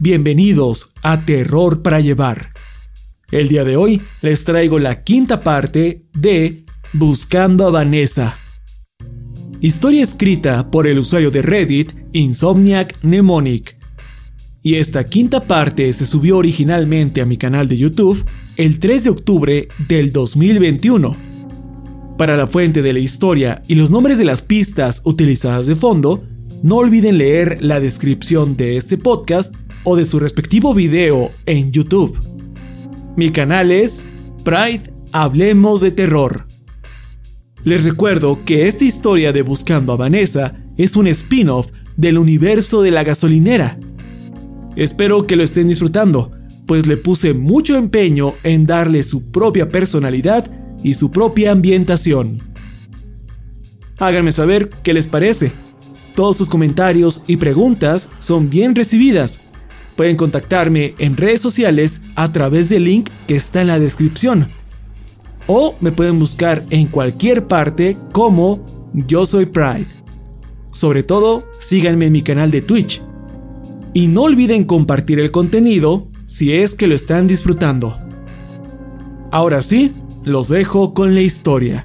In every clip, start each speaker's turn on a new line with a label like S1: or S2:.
S1: Bienvenidos a Terror para Llevar. El día de hoy les traigo la quinta parte de Buscando a Vanessa. Historia escrita por el usuario de Reddit Insomniac Mnemonic. Y esta quinta parte se subió originalmente a mi canal de YouTube el 3 de octubre del 2021. Para la fuente de la historia y los nombres de las pistas utilizadas de fondo, no olviden leer la descripción de este podcast o de su respectivo video en YouTube. Mi canal es Pride Hablemos de Terror. Les recuerdo que esta historia de Buscando a Vanessa es un spin-off del universo de la gasolinera. Espero que lo estén disfrutando, pues le puse mucho empeño en darle su propia personalidad y su propia ambientación. Háganme saber qué les parece. Todos sus comentarios y preguntas son bien recibidas Pueden contactarme en redes sociales a través del link que está en la descripción. O me pueden buscar en cualquier parte como Yo Soy Pride. Sobre todo, síganme en mi canal de Twitch. Y no olviden compartir el contenido si es que lo están disfrutando. Ahora sí, los dejo con la historia.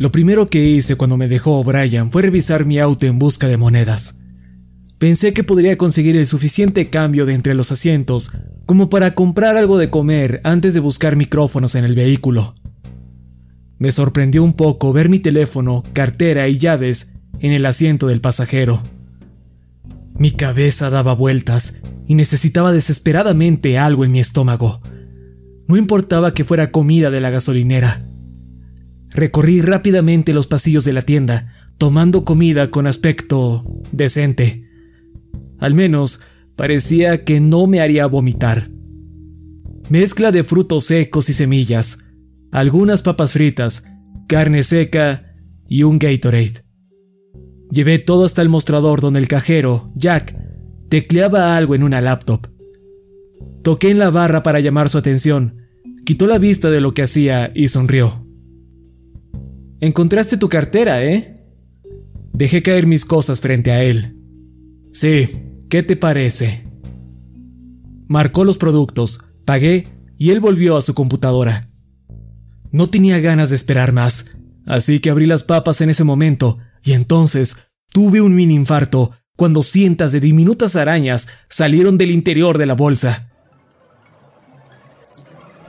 S1: Lo primero que hice cuando me dejó Brian fue revisar mi auto en busca de monedas. Pensé que podría conseguir el suficiente cambio de entre los asientos como para comprar algo de comer antes de buscar micrófonos en el vehículo. Me sorprendió un poco ver mi teléfono, cartera y llaves en el asiento del pasajero. Mi cabeza daba vueltas y necesitaba desesperadamente algo en mi estómago. No importaba que fuera comida de la gasolinera. Recorrí rápidamente los pasillos de la tienda, tomando comida con aspecto decente. Al menos parecía que no me haría vomitar. Mezcla de frutos secos y semillas, algunas papas fritas, carne seca y un Gatorade. Llevé todo hasta el mostrador donde el cajero, Jack, tecleaba algo en una laptop. Toqué en la barra para llamar su atención, quitó la vista de lo que hacía y sonrió. Encontraste tu cartera, ¿eh? Dejé caer mis cosas frente a él. Sí, ¿qué te parece? Marcó los productos, pagué y él volvió a su computadora. No tenía ganas de esperar más, así que abrí las papas en ese momento y entonces tuve un mini infarto cuando cientos de diminutas arañas salieron del interior de la bolsa.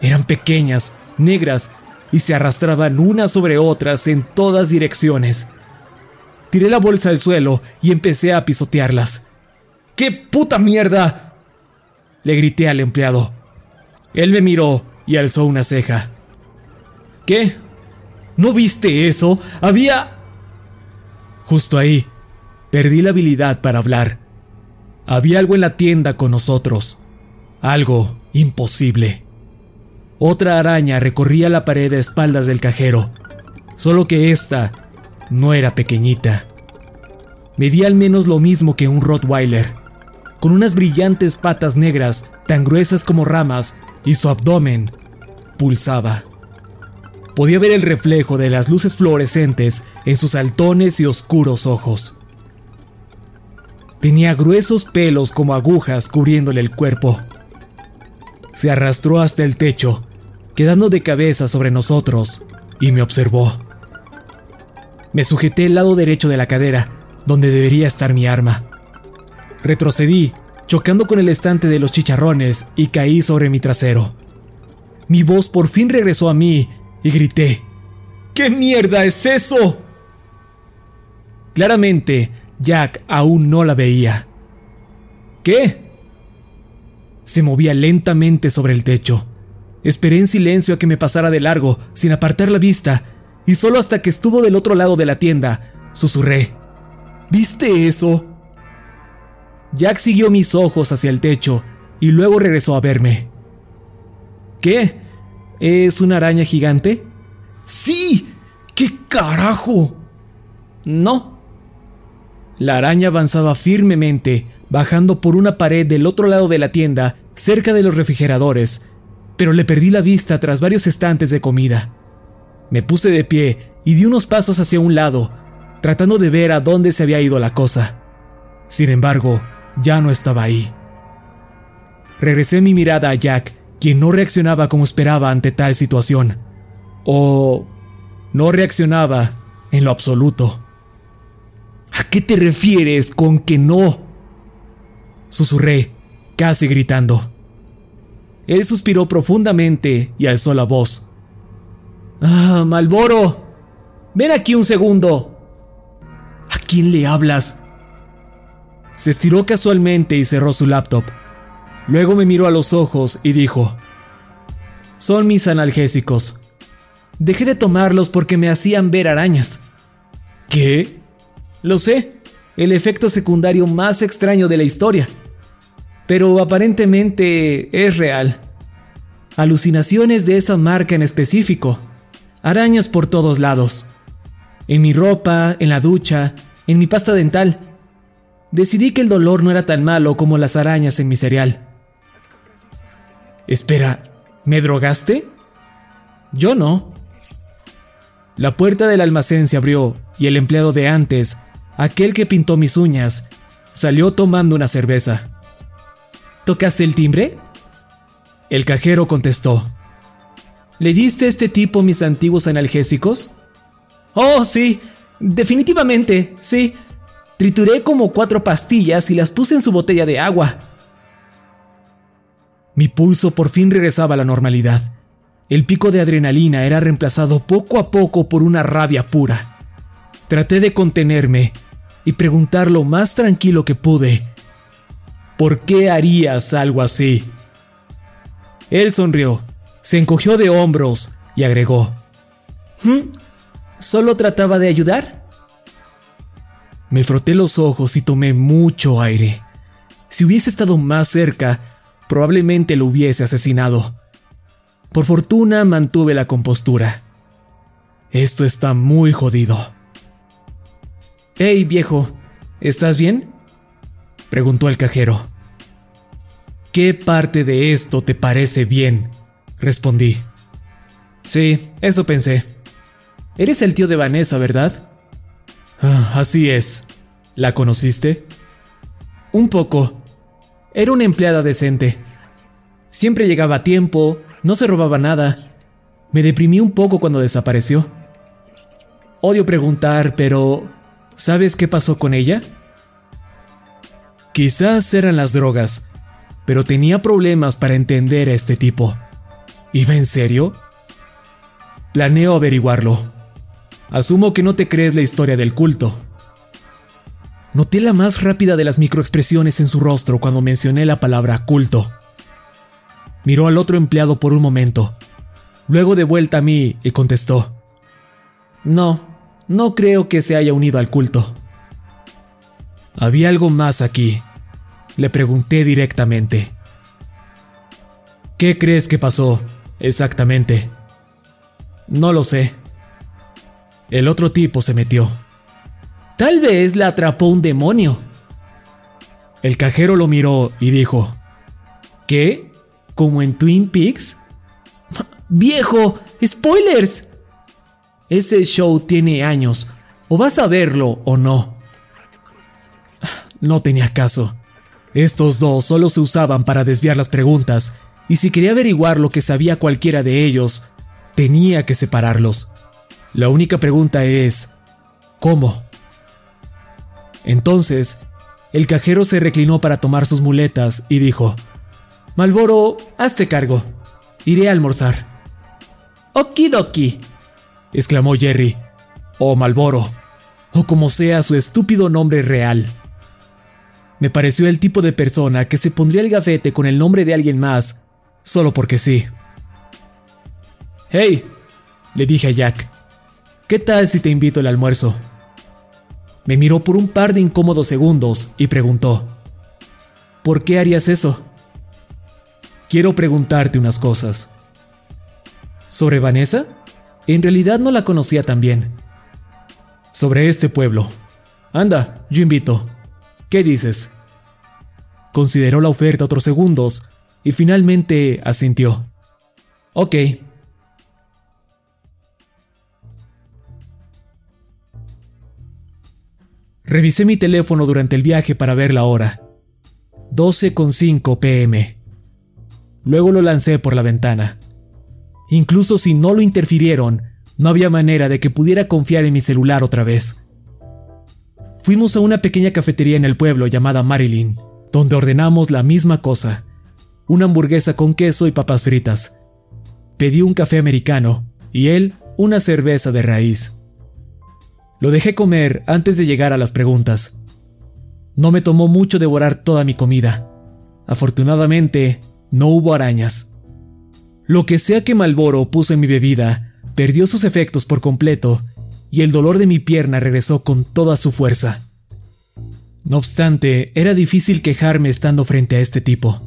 S1: Eran pequeñas, negras y se arrastraban unas sobre otras en todas direcciones. Tiré la bolsa al suelo y empecé a pisotearlas. ¡Qué puta mierda! Le grité al empleado. Él me miró y alzó una ceja. ¿Qué? ¿No viste eso? Había... Justo ahí, perdí la habilidad para hablar. Había algo en la tienda con nosotros. Algo imposible. Otra araña recorría la pared de espaldas del cajero, solo que esta no era pequeñita. Medía al menos lo mismo que un Rottweiler, con unas brillantes patas negras tan gruesas como ramas y su abdomen pulsaba. Podía ver el reflejo de las luces fluorescentes en sus altones y oscuros ojos. Tenía gruesos pelos como agujas cubriéndole el cuerpo. Se arrastró hasta el techo quedando de cabeza sobre nosotros, y me observó. Me sujeté el lado derecho de la cadera, donde debería estar mi arma. Retrocedí, chocando con el estante de los chicharrones, y caí sobre mi trasero. Mi voz por fin regresó a mí, y grité. ¿Qué mierda es eso? Claramente, Jack aún no la veía. ¿Qué? Se movía lentamente sobre el techo. Esperé en silencio a que me pasara de largo, sin apartar la vista, y solo hasta que estuvo del otro lado de la tienda, susurré. ¿Viste eso? Jack siguió mis ojos hacia el techo y luego regresó a verme. ¿Qué? ¿Es una araña gigante? ¡Sí! ¡Qué carajo! No. La araña avanzaba firmemente, bajando por una pared del otro lado de la tienda, cerca de los refrigeradores, pero le perdí la vista tras varios estantes de comida. Me puse de pie y di unos pasos hacia un lado, tratando de ver a dónde se había ido la cosa. Sin embargo, ya no estaba ahí. Regresé mi mirada a Jack, quien no reaccionaba como esperaba ante tal situación. O no reaccionaba en lo absoluto. ¿A qué te refieres con que no? Susurré, casi gritando. Él suspiró profundamente y alzó la voz. Ah, Malboro. Ven aquí un segundo. ¿A quién le hablas? Se estiró casualmente y cerró su laptop. Luego me miró a los ojos y dijo, Son mis analgésicos. Dejé de tomarlos porque me hacían ver arañas. ¿Qué? Lo sé, el efecto secundario más extraño de la historia pero aparentemente es real. Alucinaciones de esa marca en específico. Arañas por todos lados. En mi ropa, en la ducha, en mi pasta dental. Decidí que el dolor no era tan malo como las arañas en mi cereal. Espera, ¿me drogaste? Yo no. La puerta del almacén se abrió y el empleado de antes, aquel que pintó mis uñas, salió tomando una cerveza. ¿Tocaste el timbre? El cajero contestó. ¿Le diste a este tipo mis antiguos analgésicos? Oh, sí, definitivamente, sí. Trituré como cuatro pastillas y las puse en su botella de agua. Mi pulso por fin regresaba a la normalidad. El pico de adrenalina era reemplazado poco a poco por una rabia pura. Traté de contenerme y preguntar lo más tranquilo que pude ¿Por qué harías algo así? Él sonrió, se encogió de hombros y agregó, ¿Mm? ¿Solo trataba de ayudar? Me froté los ojos y tomé mucho aire. Si hubiese estado más cerca, probablemente lo hubiese asesinado. Por fortuna mantuve la compostura. Esto está muy jodido. Hey, viejo, ¿estás bien? Preguntó el cajero. ¿Qué parte de esto te parece bien? respondí. Sí, eso pensé. Eres el tío de Vanessa, ¿verdad? Ah, así es. ¿La conociste? Un poco. Era una empleada decente. Siempre llegaba a tiempo, no se robaba nada. Me deprimí un poco cuando desapareció. Odio preguntar, pero ¿sabes qué pasó con ella? Quizás eran las drogas, pero tenía problemas para entender a este tipo. ¿Iba en serio? Planeo averiguarlo. Asumo que no te crees la historia del culto. Noté la más rápida de las microexpresiones en su rostro cuando mencioné la palabra culto. Miró al otro empleado por un momento, luego de vuelta a mí y contestó. No, no creo que se haya unido al culto. Había algo más aquí. Le pregunté directamente. ¿Qué crees que pasó exactamente? No lo sé. El otro tipo se metió. Tal vez la atrapó un demonio. El cajero lo miró y dijo, ¿Qué? ¿Como en Twin Peaks? ¡Viejo! ¡Spoilers! Ese show tiene años. O vas a verlo o no. No tenía caso. Estos dos solo se usaban para desviar las preguntas, y si quería averiguar lo que sabía cualquiera de ellos, tenía que separarlos. La única pregunta es, ¿cómo? Entonces, el cajero se reclinó para tomar sus muletas y dijo, Malboro, hazte cargo. Iré a almorzar. Okidoki, exclamó Jerry, o Malboro, o como sea su estúpido nombre real. Me pareció el tipo de persona que se pondría el gafete con el nombre de alguien más, solo porque sí. Hey, le dije a Jack, ¿Qué tal si te invito al almuerzo? Me miró por un par de incómodos segundos y preguntó, ¿Por qué harías eso? Quiero preguntarte unas cosas. ¿Sobre Vanessa? En realidad no la conocía tan bien. Sobre este pueblo. Anda, yo invito. ¿Qué dices? Consideró la oferta otros segundos y finalmente asintió. Ok, Revisé mi teléfono durante el viaje para ver la hora. 12.5 pm. Luego lo lancé por la ventana. Incluso si no lo interfirieron, no había manera de que pudiera confiar en mi celular otra vez. Fuimos a una pequeña cafetería en el pueblo llamada Marilyn, donde ordenamos la misma cosa, una hamburguesa con queso y papas fritas. Pedí un café americano y él una cerveza de raíz. Lo dejé comer antes de llegar a las preguntas. No me tomó mucho devorar toda mi comida. Afortunadamente, no hubo arañas. Lo que sea que Malboro puso en mi bebida perdió sus efectos por completo y el dolor de mi pierna regresó con toda su fuerza. No obstante, era difícil quejarme estando frente a este tipo.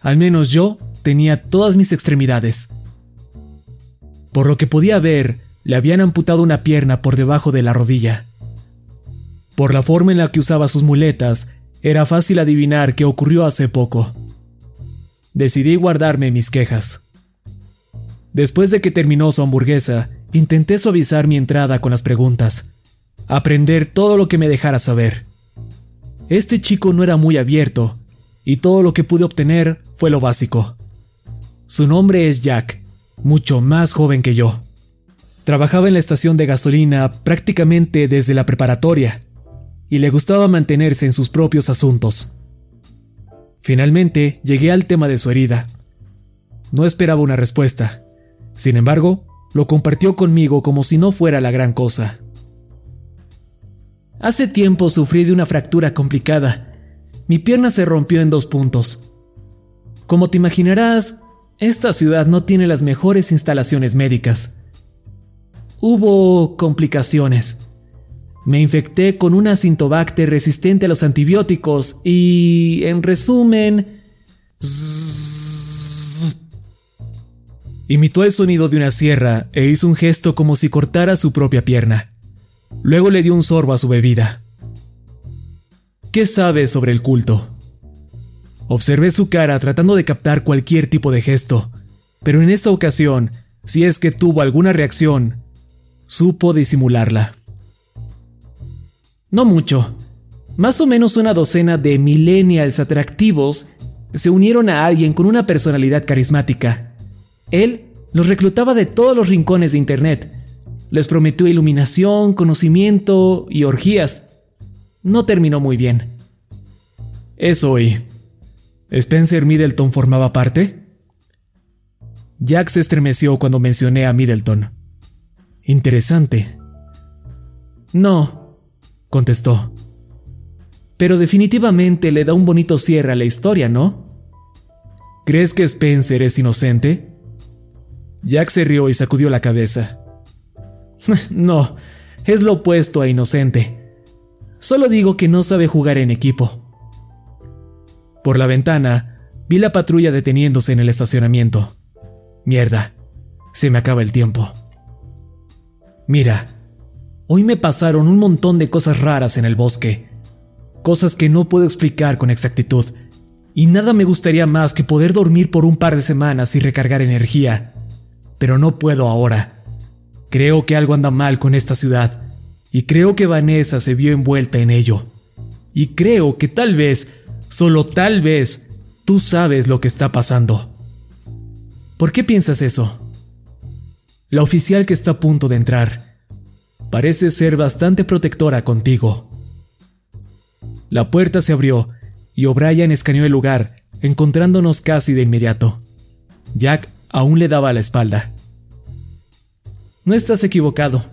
S1: Al menos yo tenía todas mis extremidades. Por lo que podía ver, le habían amputado una pierna por debajo de la rodilla. Por la forma en la que usaba sus muletas, era fácil adivinar qué ocurrió hace poco. Decidí guardarme mis quejas. Después de que terminó su hamburguesa, intenté suavizar mi entrada con las preguntas, aprender todo lo que me dejara saber. Este chico no era muy abierto, y todo lo que pude obtener fue lo básico. Su nombre es Jack, mucho más joven que yo. Trabajaba en la estación de gasolina prácticamente desde la preparatoria y le gustaba mantenerse en sus propios asuntos. Finalmente llegué al tema de su herida. No esperaba una respuesta. Sin embargo, lo compartió conmigo como si no fuera la gran cosa. Hace tiempo sufrí de una fractura complicada. Mi pierna se rompió en dos puntos. Como te imaginarás, esta ciudad no tiene las mejores instalaciones médicas. Hubo complicaciones. Me infecté con una cintobacter resistente a los antibióticos y, en resumen, imitó el sonido de una sierra e hizo un gesto como si cortara su propia pierna. Luego le dio un sorbo a su bebida. ¿Qué sabes sobre el culto? Observé su cara tratando de captar cualquier tipo de gesto, pero en esta ocasión, si es que tuvo alguna reacción, supo disimularla. No mucho. Más o menos una docena de millennials atractivos se unieron a alguien con una personalidad carismática. Él los reclutaba de todos los rincones de Internet. Les prometió iluminación, conocimiento y orgías. No terminó muy bien. Eso oí. ¿Spencer Middleton formaba parte? Jack se estremeció cuando mencioné a Middleton. Interesante. No, contestó. Pero definitivamente le da un bonito cierre a la historia, ¿no? ¿Crees que Spencer es inocente? Jack se rió y sacudió la cabeza. no, es lo opuesto a inocente. Solo digo que no sabe jugar en equipo. Por la ventana, vi la patrulla deteniéndose en el estacionamiento. Mierda, se me acaba el tiempo. Mira, hoy me pasaron un montón de cosas raras en el bosque. Cosas que no puedo explicar con exactitud. Y nada me gustaría más que poder dormir por un par de semanas y recargar energía. Pero no puedo ahora. Creo que algo anda mal con esta ciudad. Y creo que Vanessa se vio envuelta en ello. Y creo que tal vez Solo tal vez tú sabes lo que está pasando. ¿Por qué piensas eso? La oficial que está a punto de entrar parece ser bastante protectora contigo. La puerta se abrió y O'Brien escaneó el lugar, encontrándonos casi de inmediato. Jack aún le daba la espalda. No estás equivocado.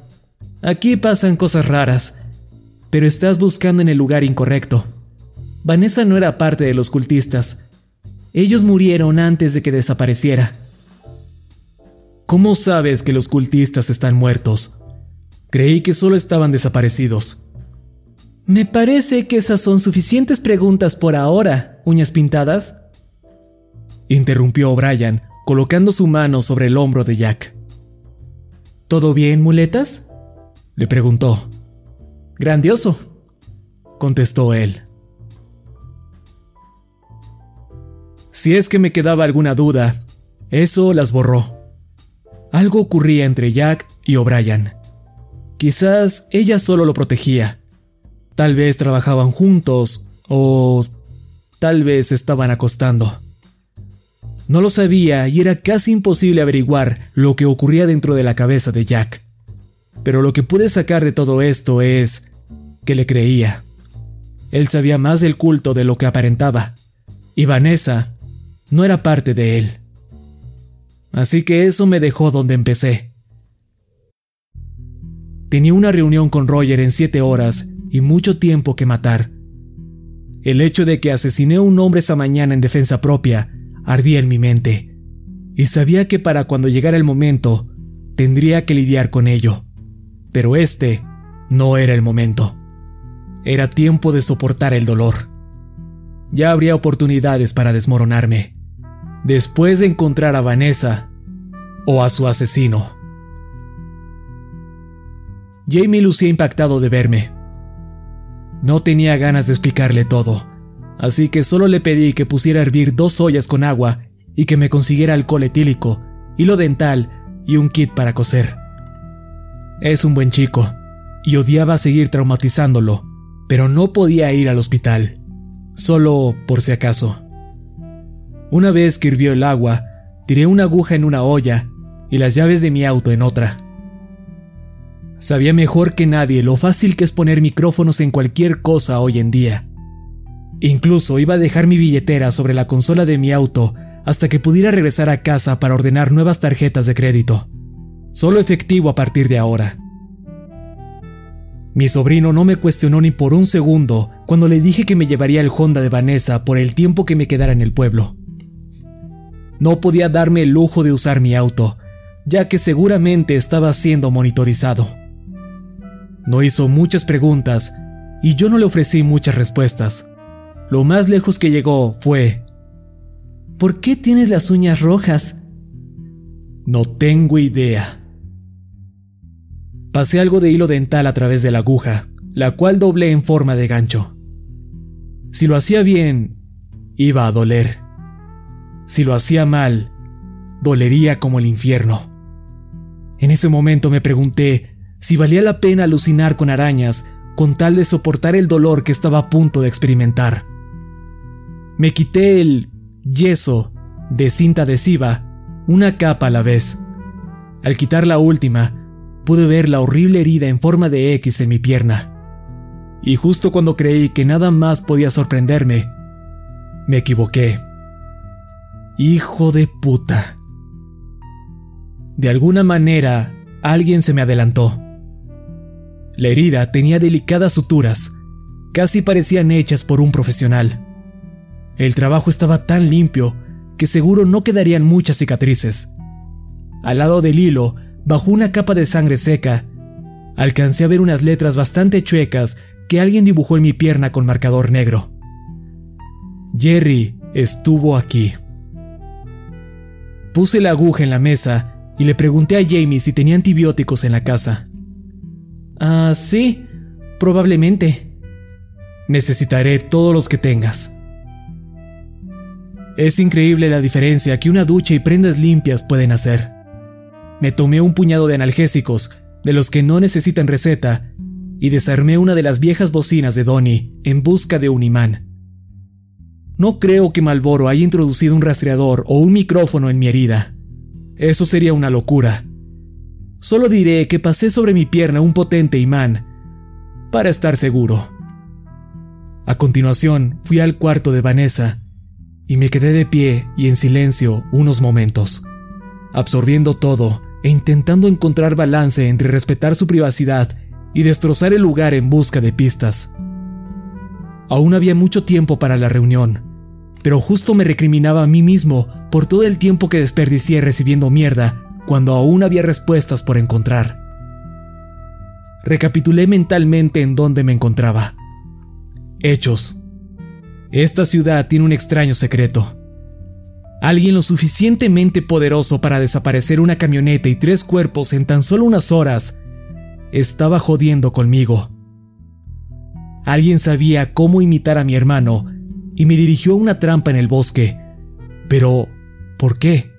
S1: Aquí pasan cosas raras, pero estás buscando en el lugar incorrecto. Vanessa no era parte de los cultistas. Ellos murieron antes de que desapareciera. ¿Cómo sabes que los cultistas están muertos? Creí que solo estaban desaparecidos. Me parece que esas son suficientes preguntas por ahora, uñas pintadas. Interrumpió O'Brien, colocando su mano sobre el hombro de Jack. ¿Todo bien, muletas? Le preguntó. Grandioso, contestó él. Si es que me quedaba alguna duda, eso las borró. Algo ocurría entre Jack y O'Brien. Quizás ella solo lo protegía. Tal vez trabajaban juntos o tal vez estaban acostando. No lo sabía y era casi imposible averiguar lo que ocurría dentro de la cabeza de Jack. Pero lo que pude sacar de todo esto es que le creía. Él sabía más del culto de lo que aparentaba. Y Vanessa no era parte de él. Así que eso me dejó donde empecé. Tenía una reunión con Roger en siete horas y mucho tiempo que matar. El hecho de que asesiné a un hombre esa mañana en defensa propia ardía en mi mente, y sabía que para cuando llegara el momento tendría que lidiar con ello. Pero este no era el momento. Era tiempo de soportar el dolor. Ya habría oportunidades para desmoronarme después de encontrar a Vanessa o a su asesino. Jamie lucía impactado de verme. No tenía ganas de explicarle todo, así que solo le pedí que pusiera a hervir dos ollas con agua y que me consiguiera alcohol etílico, hilo dental y un kit para coser. Es un buen chico, y odiaba seguir traumatizándolo, pero no podía ir al hospital, solo por si acaso. Una vez que hirvió el agua, tiré una aguja en una olla y las llaves de mi auto en otra. Sabía mejor que nadie lo fácil que es poner micrófonos en cualquier cosa hoy en día. Incluso iba a dejar mi billetera sobre la consola de mi auto hasta que pudiera regresar a casa para ordenar nuevas tarjetas de crédito. Solo efectivo a partir de ahora. Mi sobrino no me cuestionó ni por un segundo cuando le dije que me llevaría el Honda de Vanessa por el tiempo que me quedara en el pueblo. No podía darme el lujo de usar mi auto, ya que seguramente estaba siendo monitorizado. No hizo muchas preguntas y yo no le ofrecí muchas respuestas. Lo más lejos que llegó fue, ¿por qué tienes las uñas rojas? No tengo idea. Pasé algo de hilo dental a través de la aguja, la cual doblé en forma de gancho. Si lo hacía bien, iba a doler. Si lo hacía mal, dolería como el infierno. En ese momento me pregunté si valía la pena alucinar con arañas con tal de soportar el dolor que estaba a punto de experimentar. Me quité el yeso de cinta adhesiva, una capa a la vez. Al quitar la última, pude ver la horrible herida en forma de X en mi pierna. Y justo cuando creí que nada más podía sorprenderme, me equivoqué. Hijo de puta. De alguna manera, alguien se me adelantó. La herida tenía delicadas suturas, casi parecían hechas por un profesional. El trabajo estaba tan limpio que seguro no quedarían muchas cicatrices. Al lado del hilo, bajo una capa de sangre seca, alcancé a ver unas letras bastante chuecas que alguien dibujó en mi pierna con marcador negro. Jerry estuvo aquí. Puse la aguja en la mesa y le pregunté a Jamie si tenía antibióticos en la casa. Ah, sí, probablemente. Necesitaré todos los que tengas. Es increíble la diferencia que una ducha y prendas limpias pueden hacer. Me tomé un puñado de analgésicos, de los que no necesitan receta, y desarmé una de las viejas bocinas de Donnie en busca de un imán. No creo que Malboro haya introducido un rastreador o un micrófono en mi herida. Eso sería una locura. Solo diré que pasé sobre mi pierna un potente imán, para estar seguro. A continuación, fui al cuarto de Vanessa y me quedé de pie y en silencio unos momentos, absorbiendo todo e intentando encontrar balance entre respetar su privacidad y destrozar el lugar en busca de pistas. Aún había mucho tiempo para la reunión, pero justo me recriminaba a mí mismo por todo el tiempo que desperdicié recibiendo mierda cuando aún había respuestas por encontrar. Recapitulé mentalmente en dónde me encontraba. Hechos. Esta ciudad tiene un extraño secreto. Alguien lo suficientemente poderoso para desaparecer una camioneta y tres cuerpos en tan solo unas horas estaba jodiendo conmigo. Alguien sabía cómo imitar a mi hermano y me dirigió a una trampa en el bosque. Pero, ¿por qué?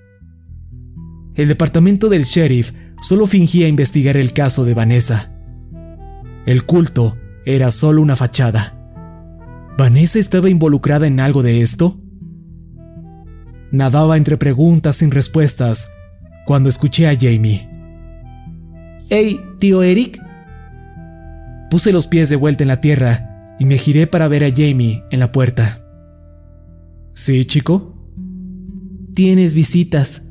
S1: El departamento del sheriff solo fingía investigar el caso de Vanessa. El culto era solo una fachada. ¿Vanessa estaba involucrada en algo de esto? Nadaba entre preguntas sin respuestas cuando escuché a Jamie. Hey, tío Eric. Puse los pies de vuelta en la tierra y me giré para ver a Jamie en la puerta. ¿Sí, chico? Tienes visitas,